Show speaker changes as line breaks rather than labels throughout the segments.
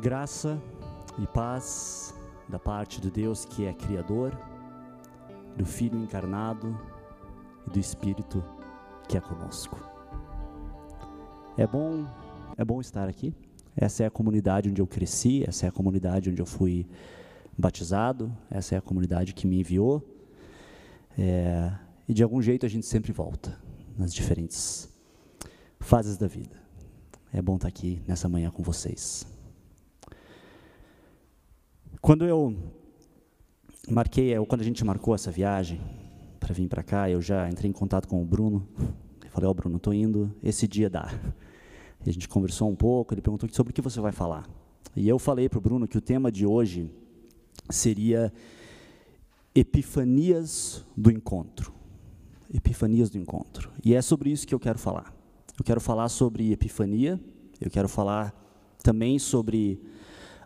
Graça e paz da parte do Deus que é Criador, do Filho encarnado e do Espírito que é conosco. É bom, é bom estar aqui. Essa é a comunidade onde eu cresci, essa é a comunidade onde eu fui batizado, essa é a comunidade que me enviou. É, e de algum jeito a gente sempre volta nas diferentes fases da vida. É bom estar aqui nessa manhã com vocês. Quando eu marquei, ou quando a gente marcou essa viagem para vir para cá, eu já entrei em contato com o Bruno. Eu falei: Ó, oh, Bruno, estou indo, esse dia dá. E a gente conversou um pouco, ele perguntou sobre o que você vai falar. E eu falei para o Bruno que o tema de hoje seria Epifanias do Encontro. Epifanias do Encontro. E é sobre isso que eu quero falar. Eu quero falar sobre Epifania, eu quero falar também sobre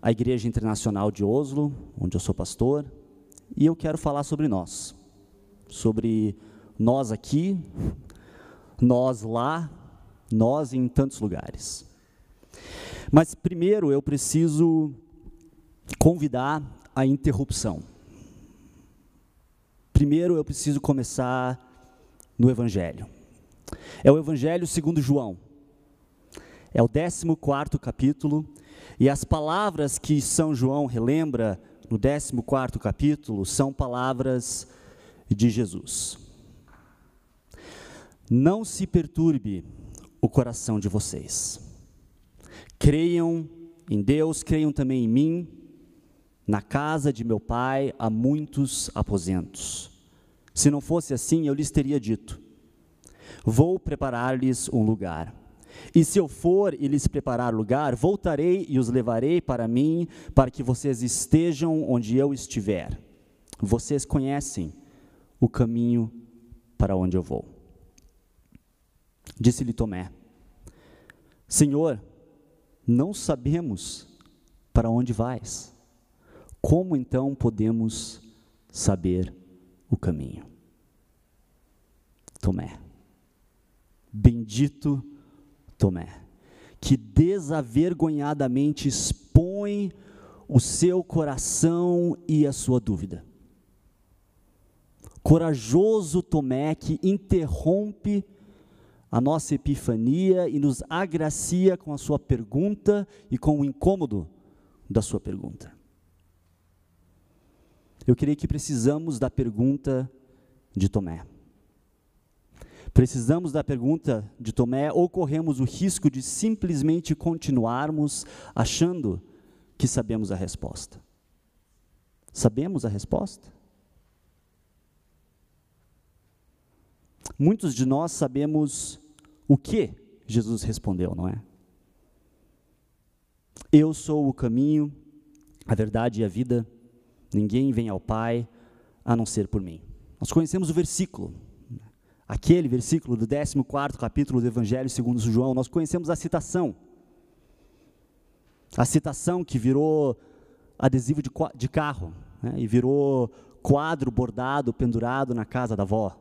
a Igreja Internacional de Oslo, onde eu sou pastor, e eu quero falar sobre nós, sobre nós aqui, nós lá, nós em tantos lugares. Mas primeiro eu preciso convidar a interrupção. Primeiro eu preciso começar no Evangelho. É o Evangelho segundo João. É o 14 capítulo, e as palavras que São João relembra no 14 capítulo são palavras de Jesus. Não se perturbe o coração de vocês. Creiam em Deus, creiam também em mim. Na casa de meu pai há muitos aposentos. Se não fosse assim, eu lhes teria dito: Vou preparar-lhes um lugar. E se eu for e lhes preparar lugar, voltarei e os levarei para mim, para que vocês estejam onde eu estiver. Vocês conhecem o caminho para onde eu vou. Disse-lhe Tomé: Senhor, não sabemos para onde vais. Como então podemos saber o caminho? Tomé, bendito Tomé, que desavergonhadamente expõe o seu coração e a sua dúvida. Corajoso Tomé que interrompe a nossa epifania e nos agracia com a sua pergunta e com o incômodo da sua pergunta. Eu creio que precisamos da pergunta de Tomé. Precisamos da pergunta de Tomé ou corremos o risco de simplesmente continuarmos achando que sabemos a resposta? Sabemos a resposta? Muitos de nós sabemos o que Jesus respondeu, não é? Eu sou o caminho, a verdade e a vida, ninguém vem ao Pai a não ser por mim. Nós conhecemos o versículo, aquele versículo do 14 capítulo do Evangelho segundo João, nós conhecemos a citação. A citação que virou adesivo de, de carro né, e virou quadro bordado, pendurado na casa da avó.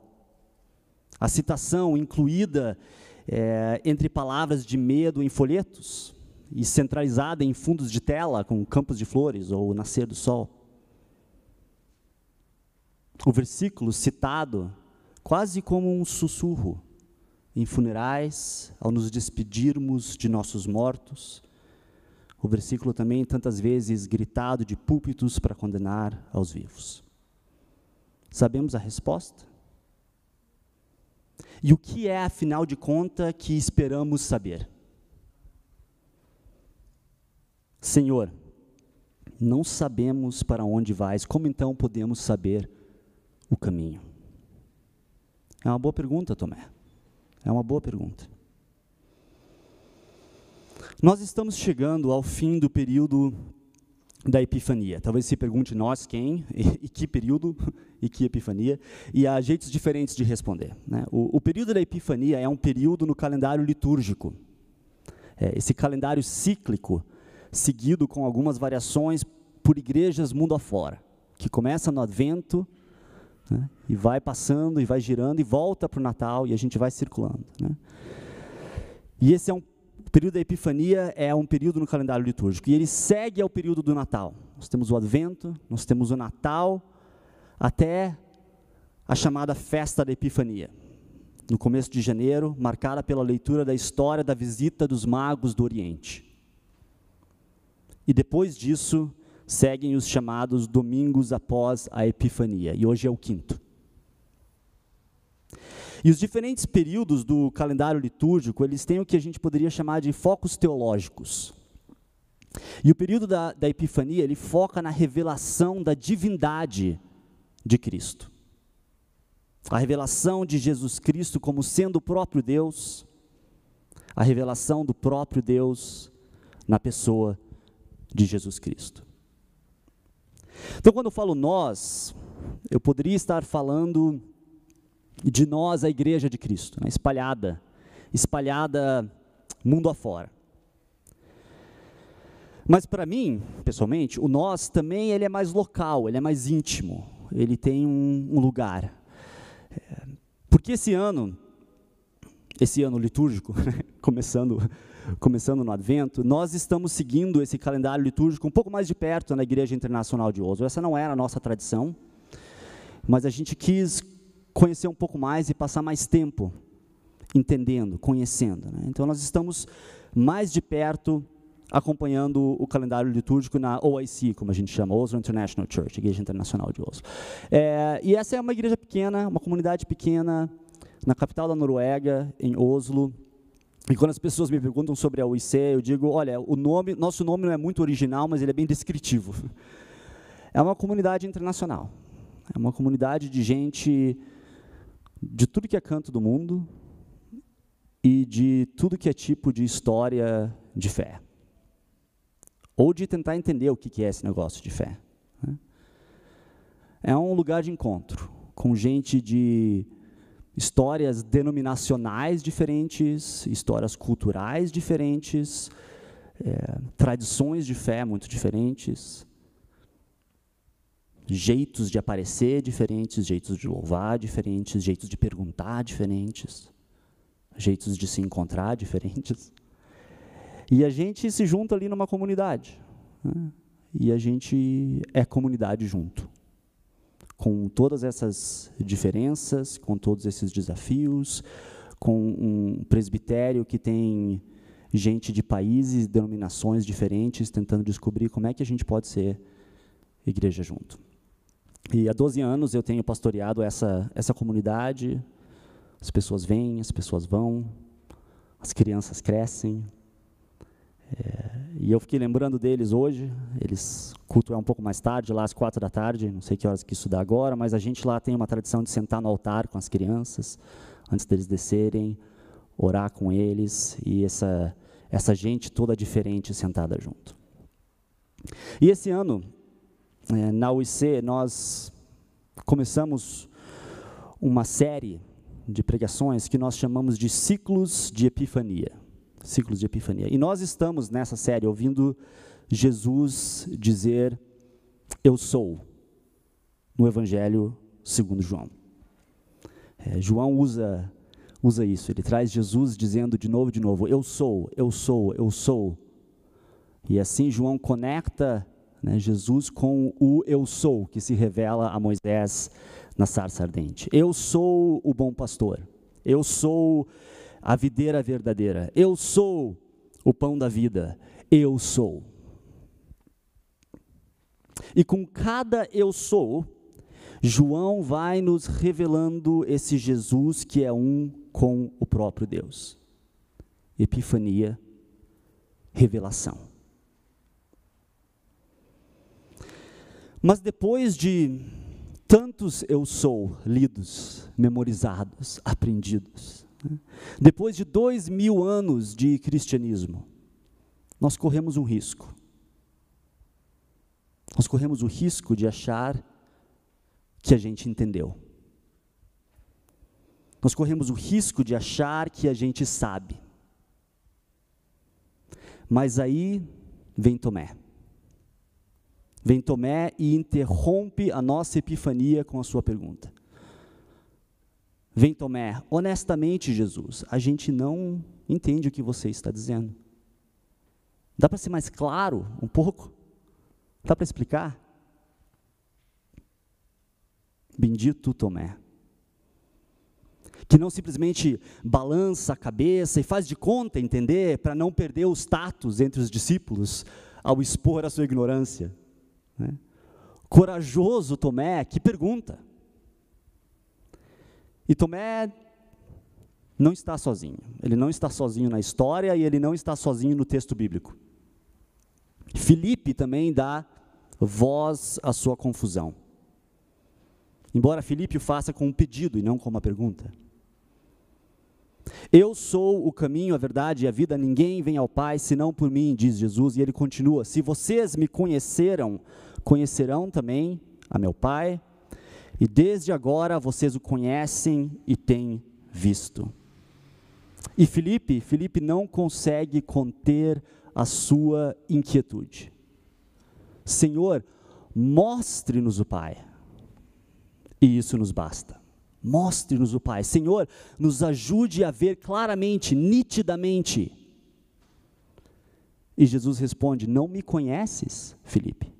A citação incluída é, entre palavras de medo em folhetos e centralizada em fundos de tela com campos de flores ou nascer do sol. O versículo citado quase como um sussurro em funerais, ao nos despedirmos de nossos mortos. O versículo também tantas vezes gritado de púlpitos para condenar aos vivos. Sabemos a resposta? E o que é, afinal de contas, que esperamos saber? Senhor, não sabemos para onde vais, como então podemos saber o caminho? É uma boa pergunta, Tomé. É uma boa pergunta. Nós estamos chegando ao fim do período da Epifania. Talvez se pergunte nós quem, e, e que período, e que Epifania, e há jeitos diferentes de responder. Né? O, o, período da Epifania é um período no calendário litúrgico. É, esse calendário cíclico, seguido com algumas variações por igrejas mundo afora, que começa no Advento, né? E vai passando, e vai girando, e volta para o Natal, e a gente vai circulando. Né? E esse é um período da Epifania é um período no calendário litúrgico e ele segue ao período do Natal. Nós temos o Advento, nós temos o Natal, até a chamada Festa da Epifania, no começo de janeiro, marcada pela leitura da história da visita dos magos do Oriente. E depois disso, seguem os chamados domingos após a Epifania, e hoje é o quinto. E os diferentes períodos do calendário litúrgico, eles têm o que a gente poderia chamar de focos teológicos. E o período da, da Epifania, ele foca na revelação da divindade de Cristo. A revelação de Jesus Cristo como sendo o próprio Deus, a revelação do próprio Deus na pessoa de Jesus Cristo. Então, quando eu falo nós, eu poderia estar falando de nós, a igreja de Cristo, né, espalhada, espalhada mundo afora. Mas para mim, pessoalmente, o nós também ele é mais local, ele é mais íntimo, ele tem um, um lugar. Porque esse ano, esse ano litúrgico, começando, começando no Advento, nós estamos seguindo esse calendário litúrgico um pouco mais de perto na Igreja Internacional de Oslo. Essa não era a nossa tradição, mas a gente quis conhecer um pouco mais e passar mais tempo entendendo, conhecendo. Né? Então nós estamos mais de perto acompanhando o calendário litúrgico na OIC, como a gente chama, Oslo International Church, Igreja Internacional de Oslo. É, e essa é uma igreja pequena, uma comunidade pequena, na capital da Noruega, em Oslo. E quando as pessoas me perguntam sobre a OIC, eu digo, olha, o nome, nosso nome não é muito original, mas ele é bem descritivo. É uma comunidade internacional. É uma comunidade de gente de tudo que é canto do mundo e de tudo que é tipo de história de fé. Ou de tentar entender o que é esse negócio de fé. Né? É um lugar de encontro com gente de histórias denominacionais diferentes, histórias culturais diferentes, é, tradições de fé muito diferentes jeitos de aparecer diferentes, jeitos de louvar diferentes, jeitos de perguntar diferentes, jeitos de se encontrar diferentes. E a gente se junta ali numa comunidade. Né? E a gente é comunidade junto. Com todas essas diferenças, com todos esses desafios, com um presbitério que tem gente de países, denominações diferentes, tentando descobrir como é que a gente pode ser igreja junto. E há 12 anos eu tenho pastoreado essa, essa comunidade. As pessoas vêm, as pessoas vão, as crianças crescem. É, e eu fiquei lembrando deles hoje. Eles culto é um pouco mais tarde, lá às quatro da tarde. Não sei que horas que isso dá agora, mas a gente lá tem uma tradição de sentar no altar com as crianças antes deles descerem, orar com eles e essa essa gente toda diferente sentada junto. E esse ano é, na UIC, nós começamos uma série de pregações que nós chamamos de ciclos de epifania. Ciclos de epifania. E nós estamos nessa série ouvindo Jesus dizer: Eu sou, no Evangelho segundo João. É, João usa, usa isso, ele traz Jesus dizendo de novo, de novo: Eu sou, eu sou, eu sou. E assim João conecta né, Jesus com o eu sou, que se revela a Moisés na sarça ardente. Eu sou o bom pastor, eu sou a videira verdadeira, eu sou o pão da vida, eu sou. E com cada eu sou, João vai nos revelando esse Jesus que é um com o próprio Deus. Epifania, revelação. Mas depois de tantos eu sou lidos, memorizados, aprendidos? Depois de dois mil anos de cristianismo, nós corremos um risco. Nós corremos o risco de achar que a gente entendeu. Nós corremos o risco de achar que a gente sabe. Mas aí vem Tomé. Vem Tomé e interrompe a nossa epifania com a sua pergunta. Vem Tomé, honestamente, Jesus, a gente não entende o que você está dizendo. Dá para ser mais claro um pouco? Dá para explicar? Bendito Tomé. Que não simplesmente balança a cabeça e faz de conta entender para não perder o status entre os discípulos ao expor a sua ignorância. Né? Corajoso Tomé que pergunta. E Tomé não está sozinho. Ele não está sozinho na história e ele não está sozinho no texto bíblico. Filipe também dá voz à sua confusão. Embora Filipe o faça com um pedido e não com uma pergunta. Eu sou o caminho, a verdade e a vida, ninguém vem ao Pai senão por mim, diz Jesus, e ele continua: Se vocês me conheceram, conhecerão também a meu Pai, e desde agora vocês o conhecem e têm visto. E Felipe, Felipe não consegue conter a sua inquietude. Senhor, mostre-nos o Pai. E isso nos basta. Mostre-nos o Pai. Senhor, nos ajude a ver claramente, nitidamente. E Jesus responde: Não me conheces, Felipe.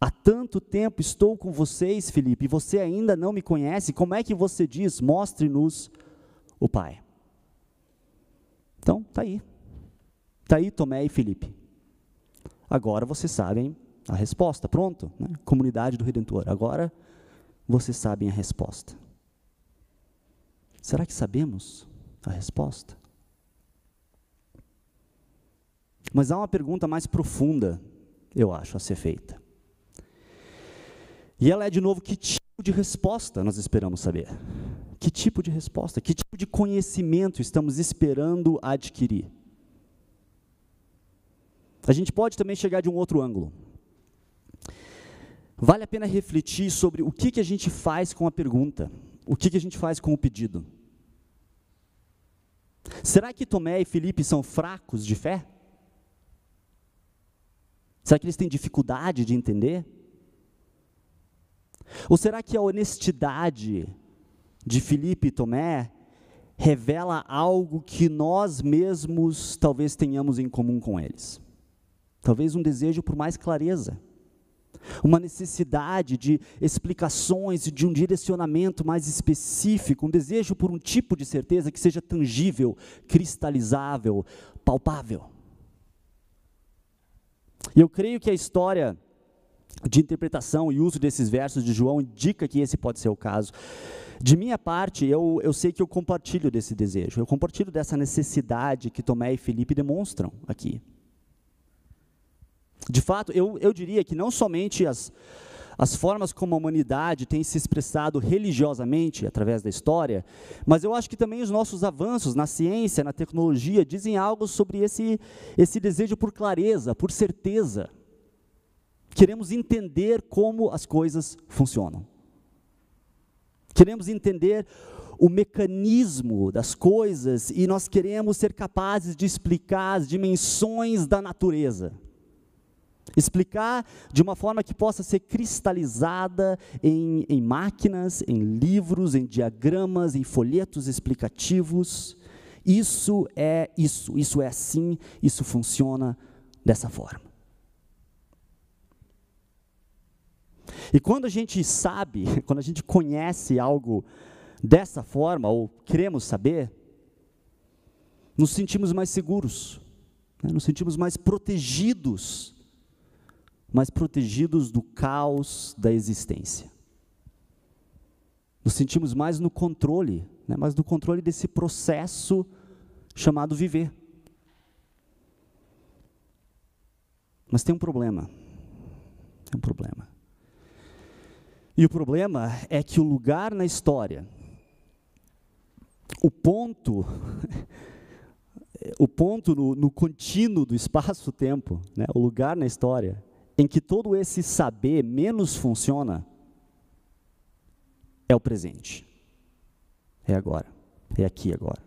Há tanto tempo estou com vocês, Felipe, e você ainda não me conhece. Como é que você diz: Mostre-nos o Pai? Então, tá aí. Tá aí Tomé e Felipe. Agora vocês sabem a resposta. Pronto, né? comunidade do Redentor. Agora vocês sabem a resposta. Será que sabemos a resposta? Mas há uma pergunta mais profunda, eu acho, a ser feita. E ela é, de novo, que tipo de resposta nós esperamos saber? Que tipo de resposta? Que tipo de conhecimento estamos esperando adquirir? A gente pode também chegar de um outro ângulo. Vale a pena refletir sobre o que, que a gente faz com a pergunta, o que, que a gente faz com o pedido. Será que Tomé e Felipe são fracos de fé? Será que eles têm dificuldade de entender? Ou será que a honestidade de Felipe e Tomé revela algo que nós mesmos talvez tenhamos em comum com eles? Talvez um desejo por mais clareza, uma necessidade de explicações e de um direcionamento mais específico, um desejo por um tipo de certeza que seja tangível, cristalizável, palpável. E eu creio que a história de interpretação e uso desses versos de João indica que esse pode ser o caso. De minha parte, eu, eu sei que eu compartilho desse desejo, eu compartilho dessa necessidade que Tomé e Felipe demonstram aqui. De fato, eu, eu diria que não somente as, as formas como a humanidade tem se expressado religiosamente através da história, mas eu acho que também os nossos avanços na ciência, na tecnologia, dizem algo sobre esse, esse desejo por clareza, por certeza. Queremos entender como as coisas funcionam. Queremos entender o mecanismo das coisas e nós queremos ser capazes de explicar as dimensões da natureza. Explicar de uma forma que possa ser cristalizada em, em máquinas, em livros, em diagramas, em folhetos explicativos. Isso é isso, isso é assim, isso funciona dessa forma. E quando a gente sabe, quando a gente conhece algo dessa forma, ou queremos saber, nos sentimos mais seguros, né? nos sentimos mais protegidos mas protegidos do caos da existência. Nos sentimos mais no controle, né, mais no controle desse processo chamado viver. Mas tem um problema. Tem um problema. E o problema é que o lugar na história, o ponto, o ponto no, no contínuo do espaço-tempo, né, o lugar na história, em que todo esse saber menos funciona é o presente. É agora. É aqui agora.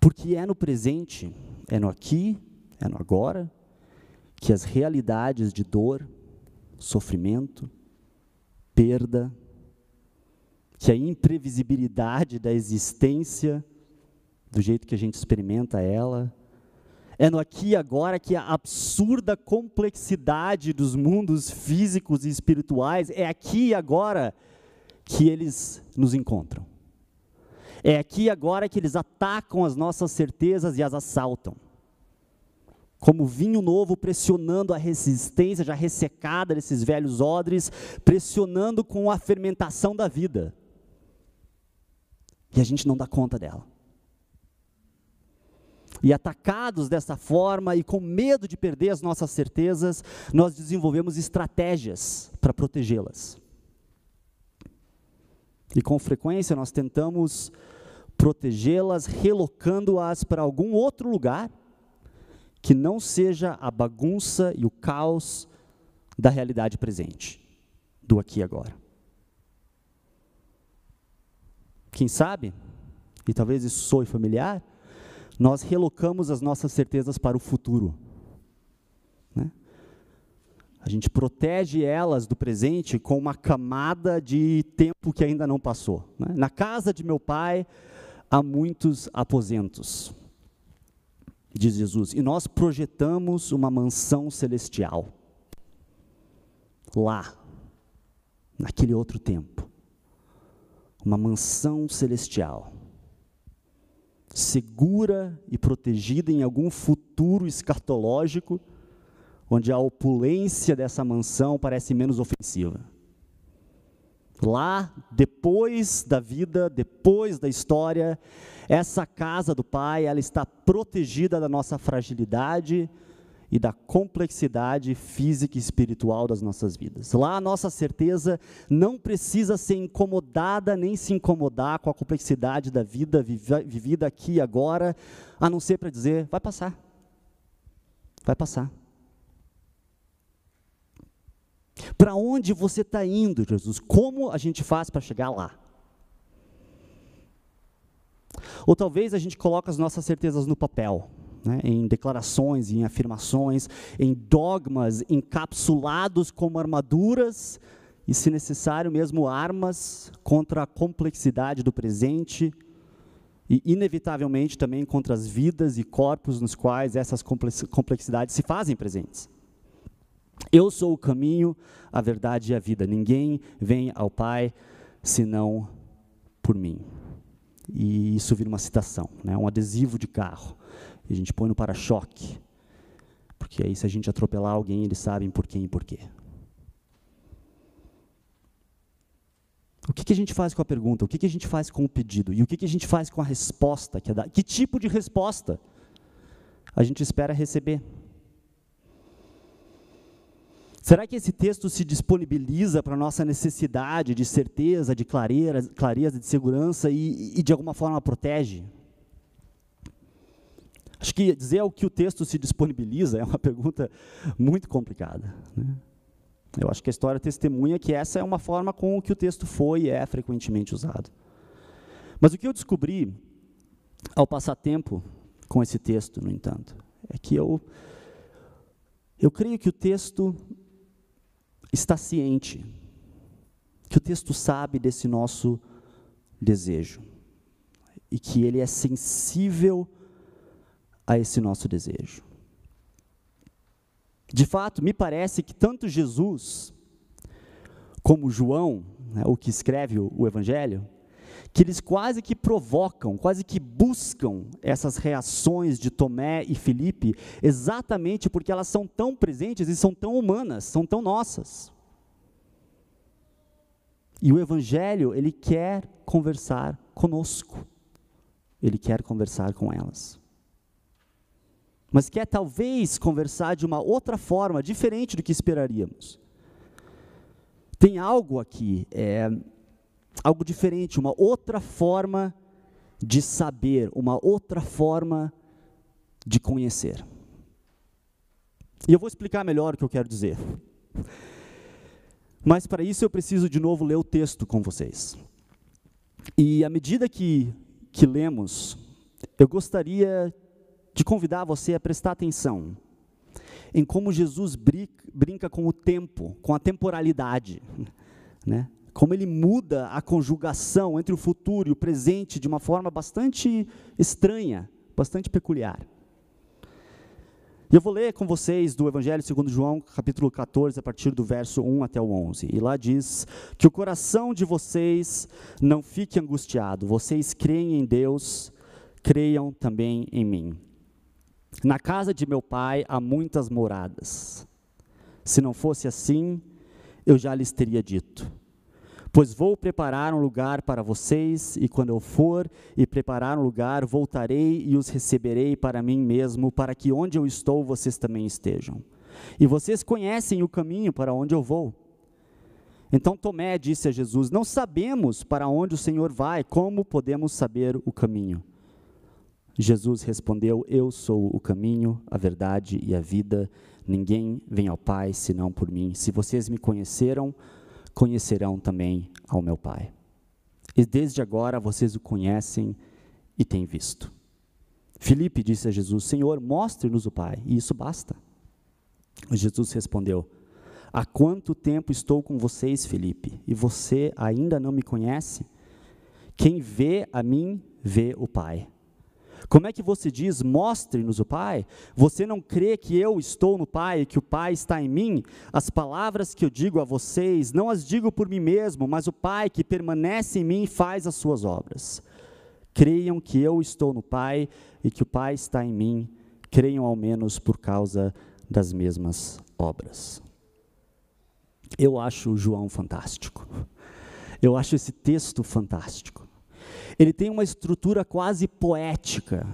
Porque é no presente, é no aqui, é no agora, que as realidades de dor, sofrimento, perda, que a imprevisibilidade da existência, do jeito que a gente experimenta ela, é no aqui e agora que a absurda complexidade dos mundos físicos e espirituais, é aqui e agora que eles nos encontram. É aqui e agora que eles atacam as nossas certezas e as assaltam. Como vinho novo pressionando a resistência já ressecada desses velhos odres, pressionando com a fermentação da vida. E a gente não dá conta dela. E atacados dessa forma e com medo de perder as nossas certezas, nós desenvolvemos estratégias para protegê-las. E com frequência nós tentamos protegê-las relocando-as para algum outro lugar que não seja a bagunça e o caos da realidade presente, do aqui e agora. Quem sabe, e talvez isso soe familiar, nós relocamos as nossas certezas para o futuro. Né? A gente protege elas do presente com uma camada de tempo que ainda não passou. Né? Na casa de meu pai há muitos aposentos, diz Jesus, e nós projetamos uma mansão celestial lá, naquele outro tempo. Uma mansão celestial segura e protegida em algum futuro escatológico, onde a opulência dessa mansão parece menos ofensiva. Lá, depois da vida, depois da história, essa casa do Pai, ela está protegida da nossa fragilidade, e da complexidade física e espiritual das nossas vidas. Lá a nossa certeza não precisa ser incomodada nem se incomodar com a complexidade da vida vivida aqui e agora, a não ser para dizer: vai passar. Vai passar. Para onde você está indo, Jesus? Como a gente faz para chegar lá? Ou talvez a gente coloque as nossas certezas no papel né, em declarações, em afirmações, em dogmas encapsulados como armaduras e, se necessário, mesmo armas contra a complexidade do presente e, inevitavelmente, também contra as vidas e corpos nos quais essas complexidades se fazem presentes. Eu sou o caminho, a verdade e a vida. Ninguém vem ao Pai senão por mim. E isso vira uma citação, né, um adesivo de carro. E a gente põe no para-choque. Porque aí, se a gente atropelar alguém, eles sabem por quem e por quê. O que, que, a gente faz com a pergunta? O que, que, a gente faz com o pedido? E o que, que a gente faz com a resposta que é dada? Que tipo de resposta a gente espera receber? Será que esse texto se disponibiliza para a nossa necessidade de certeza, de clareza, clareza de segurança e, e de alguma forma protege? Acho que dizer o que o texto se disponibiliza é uma pergunta muito complicada. Né? Eu acho que a história testemunha que essa é uma forma com que o texto foi e é frequentemente usado. Mas o que eu descobri ao passar tempo com esse texto, no entanto, é que eu, eu creio que o texto está ciente, que o texto sabe desse nosso desejo e que ele é sensível a esse nosso desejo. De fato, me parece que tanto Jesus como João, né, o que escreve o, o Evangelho, que eles quase que provocam, quase que buscam essas reações de Tomé e Filipe, exatamente porque elas são tão presentes e são tão humanas, são tão nossas. E o Evangelho, ele quer conversar conosco, ele quer conversar com elas mas quer talvez conversar de uma outra forma, diferente do que esperaríamos. Tem algo aqui, é, algo diferente, uma outra forma de saber, uma outra forma de conhecer. E eu vou explicar melhor o que eu quero dizer. Mas para isso eu preciso de novo ler o texto com vocês. E à medida que, que lemos, eu gostaria de convidar você a prestar atenção em como Jesus brinca com o tempo, com a temporalidade, né? Como ele muda a conjugação entre o futuro e o presente de uma forma bastante estranha, bastante peculiar. E eu vou ler com vocês do Evangelho segundo João, capítulo 14, a partir do verso 1 até o 11. E lá diz que o coração de vocês não fique angustiado. Vocês creem em Deus, creiam também em mim. Na casa de meu pai há muitas moradas. Se não fosse assim, eu já lhes teria dito Pois vou preparar um lugar para vocês, e quando eu for e preparar um lugar, voltarei e os receberei para mim mesmo, para que onde eu estou vocês também estejam. E vocês conhecem o caminho para onde eu vou. Então Tomé disse a Jesus: Não sabemos para onde o Senhor vai, como podemos saber o caminho? Jesus respondeu: Eu sou o caminho, a verdade e a vida. Ninguém vem ao Pai senão por mim. Se vocês me conheceram, conhecerão também ao meu Pai. E desde agora vocês o conhecem e têm visto. Filipe disse a Jesus: Senhor, mostre-nos o Pai, e isso basta. Jesus respondeu: Há quanto tempo estou com vocês, Filipe, e você ainda não me conhece? Quem vê a mim, vê o Pai. Como é que você diz, mostre-nos o Pai? Você não crê que eu estou no Pai e que o Pai está em mim? As palavras que eu digo a vocês, não as digo por mim mesmo, mas o Pai que permanece em mim faz as suas obras. Creiam que eu estou no Pai e que o Pai está em mim, creiam ao menos por causa das mesmas obras. Eu acho João fantástico. Eu acho esse texto fantástico ele tem uma estrutura quase poética.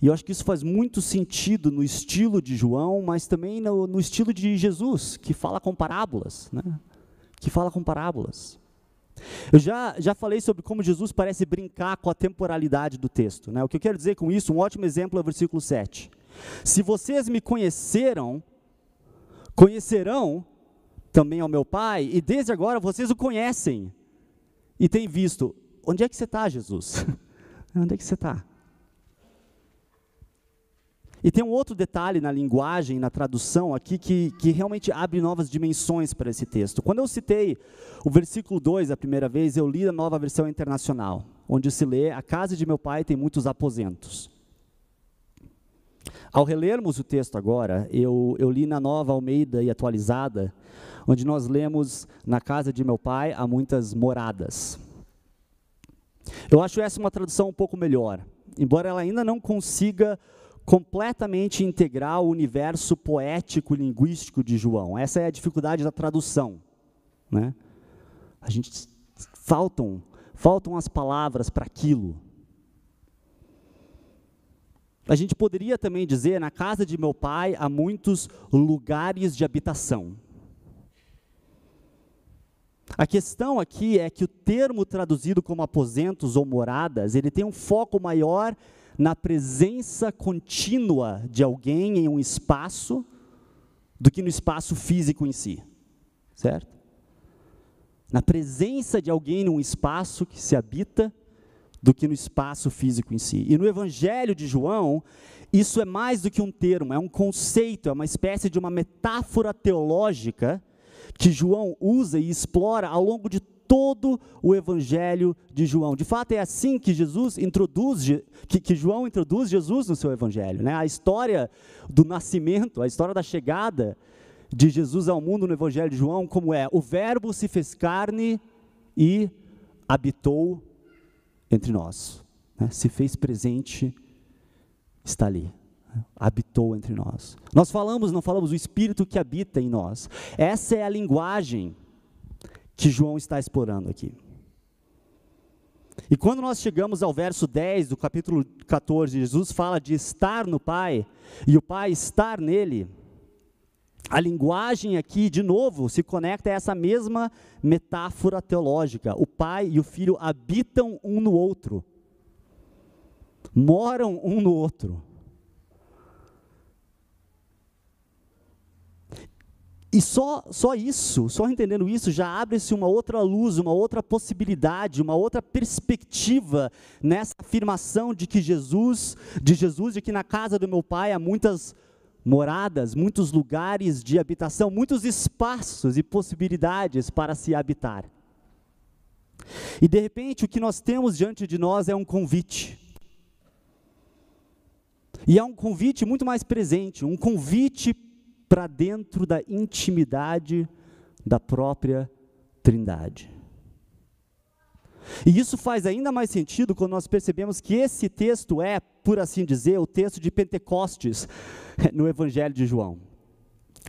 E eu acho que isso faz muito sentido no estilo de João, mas também no, no estilo de Jesus, que fala com parábolas, né? que fala com parábolas. Eu já, já falei sobre como Jesus parece brincar com a temporalidade do texto. Né? O que eu quero dizer com isso, um ótimo exemplo é o versículo 7. Se vocês me conheceram, conhecerão também ao meu Pai, e desde agora vocês o conhecem e tem visto: onde é que você está, Jesus? onde é que você está? E tem um outro detalhe na linguagem, na tradução aqui, que, que realmente abre novas dimensões para esse texto. Quando eu citei o versículo 2 a primeira vez, eu li a nova versão internacional, onde se lê: A casa de meu pai tem muitos aposentos. Ao relermos o texto agora, eu, eu li na nova Almeida e atualizada, onde nós lemos: Na casa de meu pai há muitas moradas. Eu acho essa uma tradução um pouco melhor, embora ela ainda não consiga completamente integrar o universo poético e linguístico de João. Essa é a dificuldade da tradução, né? A gente faltam faltam as palavras para aquilo. A gente poderia também dizer, na casa de meu pai há muitos lugares de habitação. A questão aqui é que o termo traduzido como aposentos ou moradas, ele tem um foco maior na presença contínua de alguém em um espaço do que no espaço físico em si. Certo? Na presença de alguém num espaço que se habita do que no espaço físico em si. E no Evangelho de João, isso é mais do que um termo, é um conceito, é uma espécie de uma metáfora teológica que João usa e explora ao longo de todo o Evangelho de João. De fato, é assim que Jesus introduz, que, que João introduz Jesus no seu Evangelho. Né? A história do nascimento, a história da chegada de Jesus ao mundo no Evangelho de João, como é: o Verbo se fez carne e habitou entre nós, né? se fez presente, está ali habitou entre nós. Nós falamos, não falamos, o Espírito que habita em nós. Essa é a linguagem que João está explorando aqui. E quando nós chegamos ao verso 10 do capítulo 14, Jesus fala de estar no Pai e o Pai estar nele. A linguagem aqui, de novo, se conecta a essa mesma metáfora teológica. O Pai e o Filho habitam um no outro, moram um no outro. E só, só isso, só entendendo isso, já abre-se uma outra luz, uma outra possibilidade, uma outra perspectiva nessa afirmação de que Jesus, de Jesus, de que na casa do meu pai há muitas moradas, muitos lugares de habitação, muitos espaços e possibilidades para se habitar. E de repente o que nós temos diante de nós é um convite. E é um convite muito mais presente, um convite para dentro da intimidade da própria Trindade. E isso faz ainda mais sentido quando nós percebemos que esse texto é, por assim dizer, o texto de Pentecostes no Evangelho de João.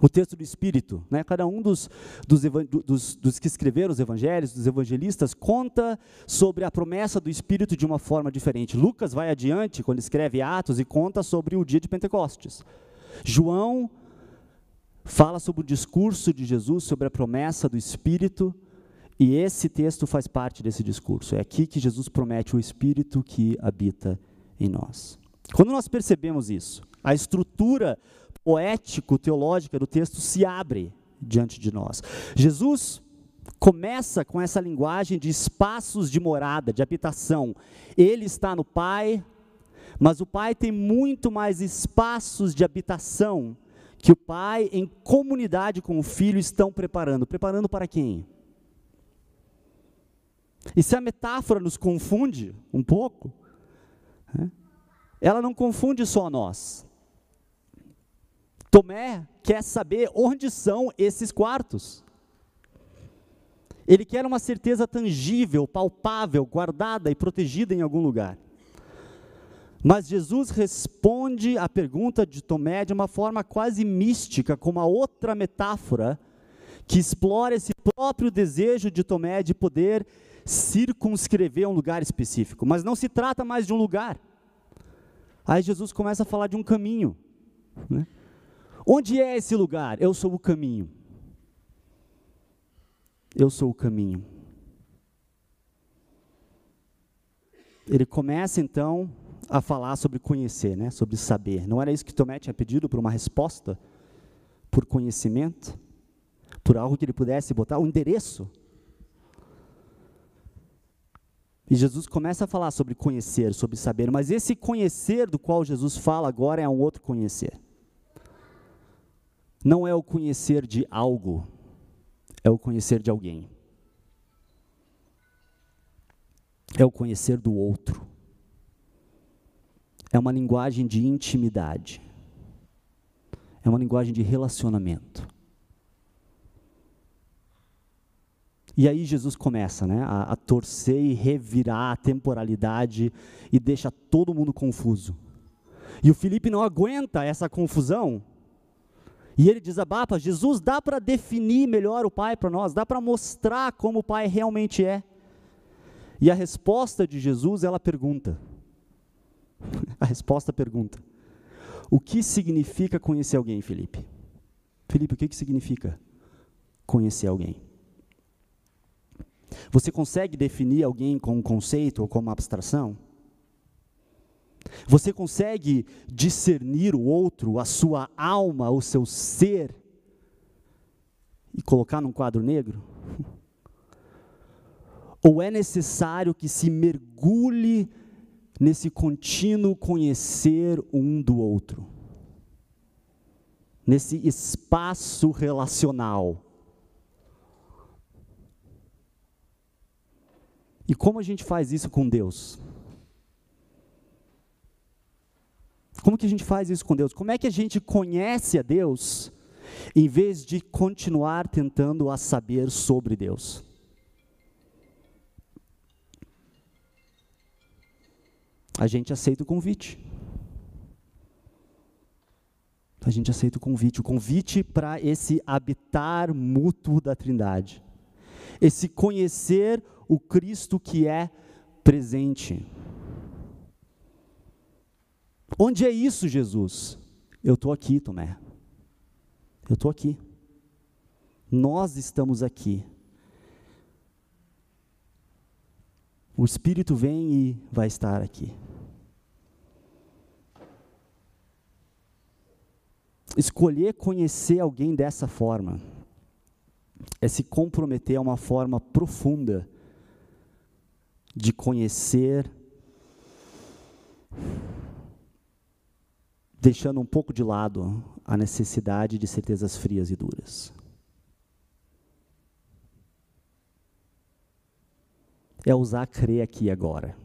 O texto do Espírito, né? cada um dos, dos, dos, dos que escreveram os evangelhos, dos evangelistas, conta sobre a promessa do Espírito de uma forma diferente. Lucas vai adiante, quando escreve Atos, e conta sobre o dia de Pentecostes. João fala sobre o discurso de Jesus, sobre a promessa do Espírito, e esse texto faz parte desse discurso. É aqui que Jesus promete o Espírito que habita em nós. Quando nós percebemos isso, a estrutura poético-teológica do texto se abre diante de nós. Jesus começa com essa linguagem de espaços de morada, de habitação. Ele está no Pai, mas o Pai tem muito mais espaços de habitação que o Pai, em comunidade com o Filho, estão preparando. Preparando para quem? E se a metáfora nos confunde um pouco, né, ela não confunde só nós. Tomé quer saber onde são esses quartos. Ele quer uma certeza tangível, palpável, guardada e protegida em algum lugar. Mas Jesus responde à pergunta de Tomé de uma forma quase mística, com uma outra metáfora, que explora esse próprio desejo de Tomé de poder circunscrever um lugar específico, mas não se trata mais de um lugar. Aí Jesus começa a falar de um caminho. Né? Onde é esse lugar? Eu sou o caminho. Eu sou o caminho. Ele começa então a falar sobre conhecer, né? sobre saber. Não era isso que Tomé tinha pedido por uma resposta? Por conhecimento? Por algo que ele pudesse botar? Um endereço? E Jesus começa a falar sobre conhecer, sobre saber, mas esse conhecer do qual Jesus fala agora é um outro conhecer. Não é o conhecer de algo, é o conhecer de alguém. É o conhecer do outro. É uma linguagem de intimidade. É uma linguagem de relacionamento. E aí Jesus começa né, a, a torcer e revirar a temporalidade e deixa todo mundo confuso. E o Felipe não aguenta essa confusão. E ele desabapa: Jesus, dá para definir melhor o Pai para nós, dá para mostrar como o Pai realmente é. E a resposta de Jesus, ela pergunta. a resposta pergunta: O que significa conhecer alguém, Felipe? Felipe, o que, que significa conhecer alguém? Você consegue definir alguém com um conceito ou com uma abstração? Você consegue discernir o outro, a sua alma, o seu ser, e colocar num quadro negro? Ou é necessário que se mergulhe nesse contínuo conhecer um do outro? Nesse espaço relacional? E como a gente faz isso com Deus? Como que a gente faz isso com Deus? Como é que a gente conhece a Deus em vez de continuar tentando a saber sobre Deus? A gente aceita o convite. A gente aceita o convite, o convite para esse habitar mútuo da Trindade. Esse conhecer o Cristo que é presente. Onde é isso, Jesus? Eu estou aqui, Tomé. Eu estou aqui. Nós estamos aqui. O Espírito vem e vai estar aqui. Escolher conhecer alguém dessa forma é se comprometer a uma forma profunda de conhecer, deixando um pouco de lado a necessidade de certezas frias e duras. É usar crer aqui agora.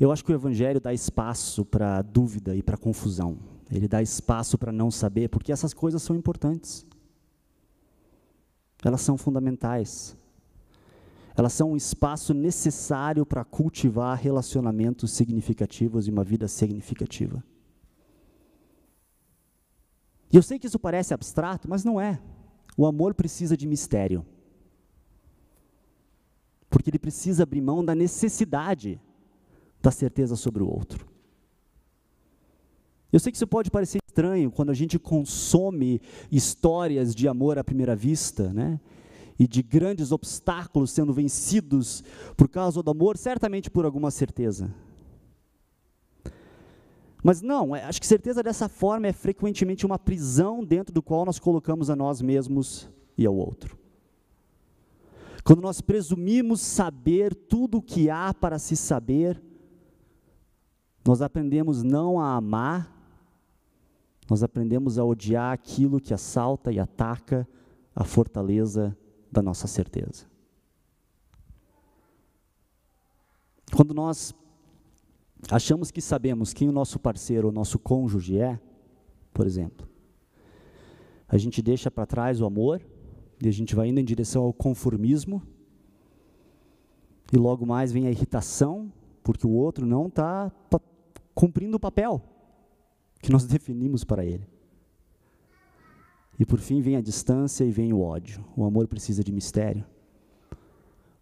Eu acho que o Evangelho dá espaço para dúvida e para confusão. Ele dá espaço para não saber, porque essas coisas são importantes. Elas são fundamentais. Elas são um espaço necessário para cultivar relacionamentos significativos e uma vida significativa. E eu sei que isso parece abstrato, mas não é. O amor precisa de mistério. Porque ele precisa abrir mão da necessidade da certeza sobre o outro. Eu sei que isso pode parecer estranho quando a gente consome histórias de amor à primeira vista, né? e de grandes obstáculos sendo vencidos por causa do amor, certamente por alguma certeza. Mas não, é, acho que certeza dessa forma é frequentemente uma prisão dentro do qual nós colocamos a nós mesmos e ao outro. Quando nós presumimos saber tudo o que há para se saber, nós aprendemos não a amar, nós aprendemos a odiar aquilo que assalta e ataca a fortaleza da nossa certeza. Quando nós achamos que sabemos quem o nosso parceiro, o nosso cônjuge é, por exemplo, a gente deixa para trás o amor e a gente vai indo em direção ao conformismo e logo mais vem a irritação porque o outro não está cumprindo o papel que nós definimos para ele. E por fim vem a distância e vem o ódio. O amor precisa de mistério.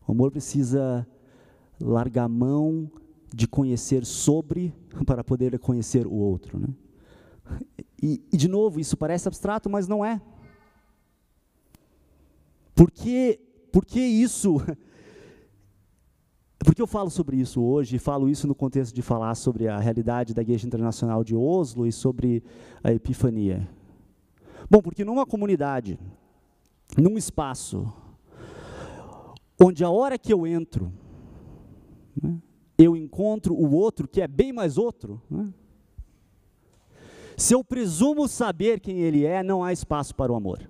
O amor precisa largar mão de conhecer sobre para poder conhecer o outro. Né? E, e, de novo, isso parece abstrato, mas não é. Por que, por que isso? Por que eu falo sobre isso hoje? E falo isso no contexto de falar sobre a realidade da Igreja Internacional de Oslo e sobre a Epifania. Bom, porque numa comunidade, num espaço, onde a hora que eu entro, né, eu encontro o outro que é bem mais outro, né, se eu presumo saber quem ele é, não há espaço para o amor.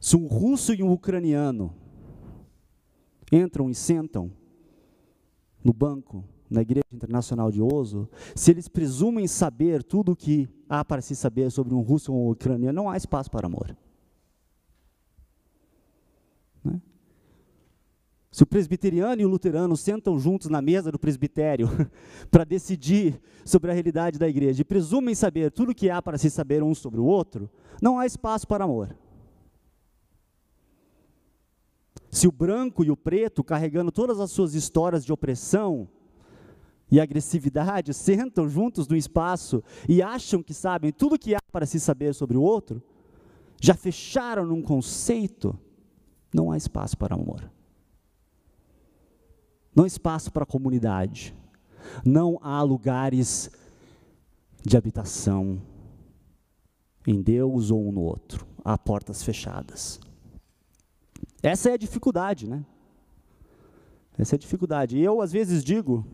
Se um russo e um ucraniano entram e sentam no banco na Igreja Internacional de Oslo, se eles presumem saber tudo o que há para se saber sobre um russo ou um ucraniano, não há espaço para amor. Né? Se o presbiteriano e o luterano sentam juntos na mesa do presbitério para decidir sobre a realidade da igreja e presumem saber tudo o que há para se saber um sobre o outro, não há espaço para amor. Se o branco e o preto, carregando todas as suas histórias de opressão, e agressividade sentam juntos no espaço e acham que sabem tudo que há para se saber sobre o outro, já fecharam num conceito, não há espaço para amor. Não há espaço para comunidade. Não há lugares de habitação em Deus ou um no outro. Há portas fechadas. Essa é a dificuldade, né? Essa é a dificuldade. E eu, às vezes, digo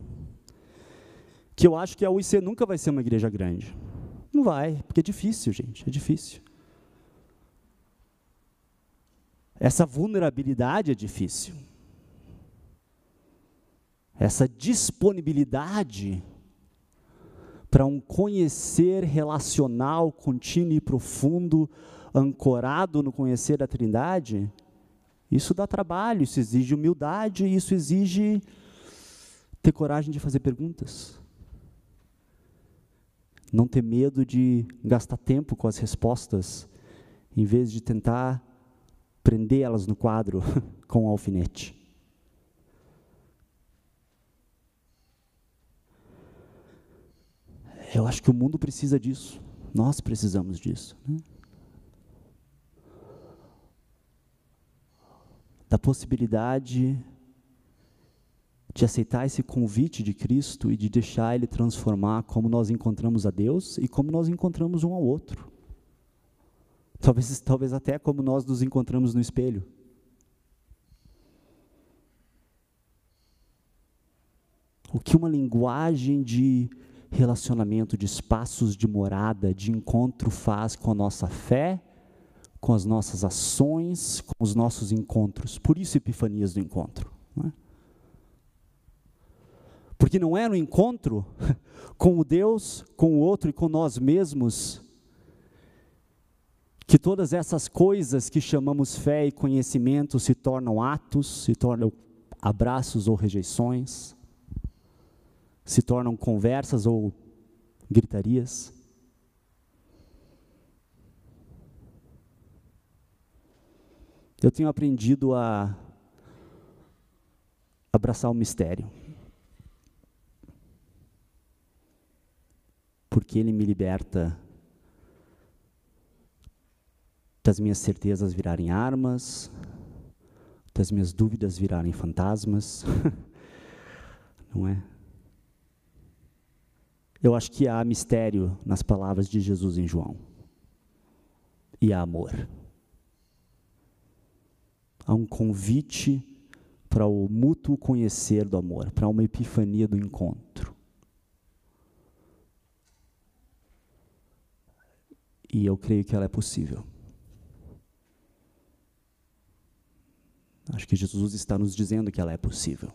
que eu acho que a UIC nunca vai ser uma igreja grande. Não vai, porque é difícil, gente, é difícil. Essa vulnerabilidade é difícil. Essa disponibilidade para um conhecer relacional contínuo e profundo, ancorado no conhecer da Trindade, isso dá trabalho, isso exige humildade, isso exige ter coragem de fazer perguntas não ter medo de gastar tempo com as respostas, em vez de tentar prender elas no quadro com um alfinete. Eu acho que o mundo precisa disso, nós precisamos disso. Né? da possibilidade de aceitar esse convite de Cristo e de deixar Ele transformar como nós encontramos a Deus e como nós encontramos um ao outro. Talvez, talvez até como nós nos encontramos no espelho. O que uma linguagem de relacionamento, de espaços de morada, de encontro faz com a nossa fé com as nossas ações, com os nossos encontros. Por isso, epifanias do encontro. Não é? Porque não é no encontro com o Deus, com o outro e com nós mesmos que todas essas coisas que chamamos fé e conhecimento se tornam atos, se tornam abraços ou rejeições, se tornam conversas ou gritarias. Eu tenho aprendido a abraçar o mistério. Porque ele me liberta das minhas certezas virarem armas, das minhas dúvidas virarem fantasmas. Não é? Eu acho que há mistério nas palavras de Jesus em João. E há amor. Há um convite para o mútuo conhecer do amor, para uma epifania do encontro. E eu creio que ela é possível. Acho que Jesus está nos dizendo que ela é possível.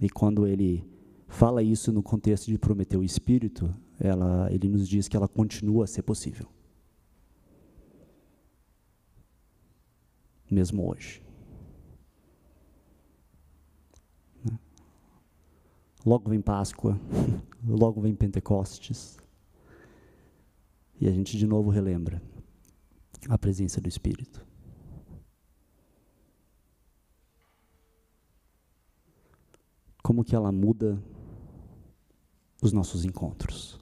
E quando ele fala isso no contexto de prometer o Espírito, ela, ele nos diz que ela continua a ser possível. Mesmo hoje. Né? Logo vem Páscoa, logo vem Pentecostes. E a gente de novo relembra a presença do Espírito. Como que ela muda os nossos encontros.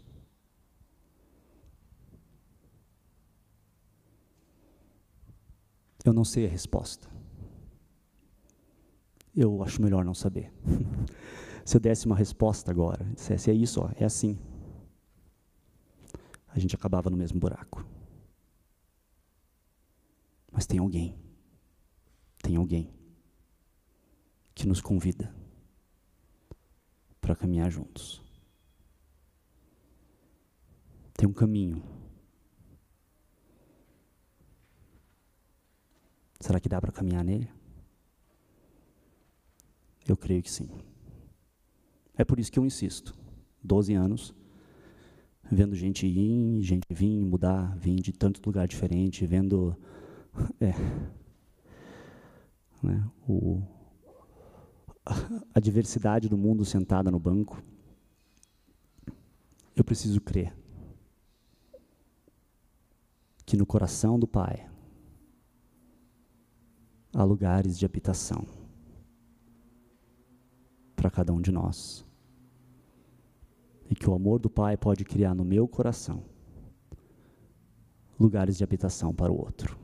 Eu não sei a resposta. Eu acho melhor não saber. Se eu desse uma resposta agora, dissesse é isso, ó, é assim, a gente acabava no mesmo buraco. Mas tem alguém, tem alguém que nos convida para caminhar juntos. Tem um caminho. Será que dá para caminhar nele? Eu creio que sim. É por isso que eu insisto. Doze anos, vendo gente ir, gente vir, mudar, vir de tanto lugar diferente, vendo é, né, o, a diversidade do mundo sentada no banco, eu preciso crer que no coração do Pai há lugares de habitação para cada um de nós. E que o amor do Pai pode criar no meu coração lugares de habitação para o outro.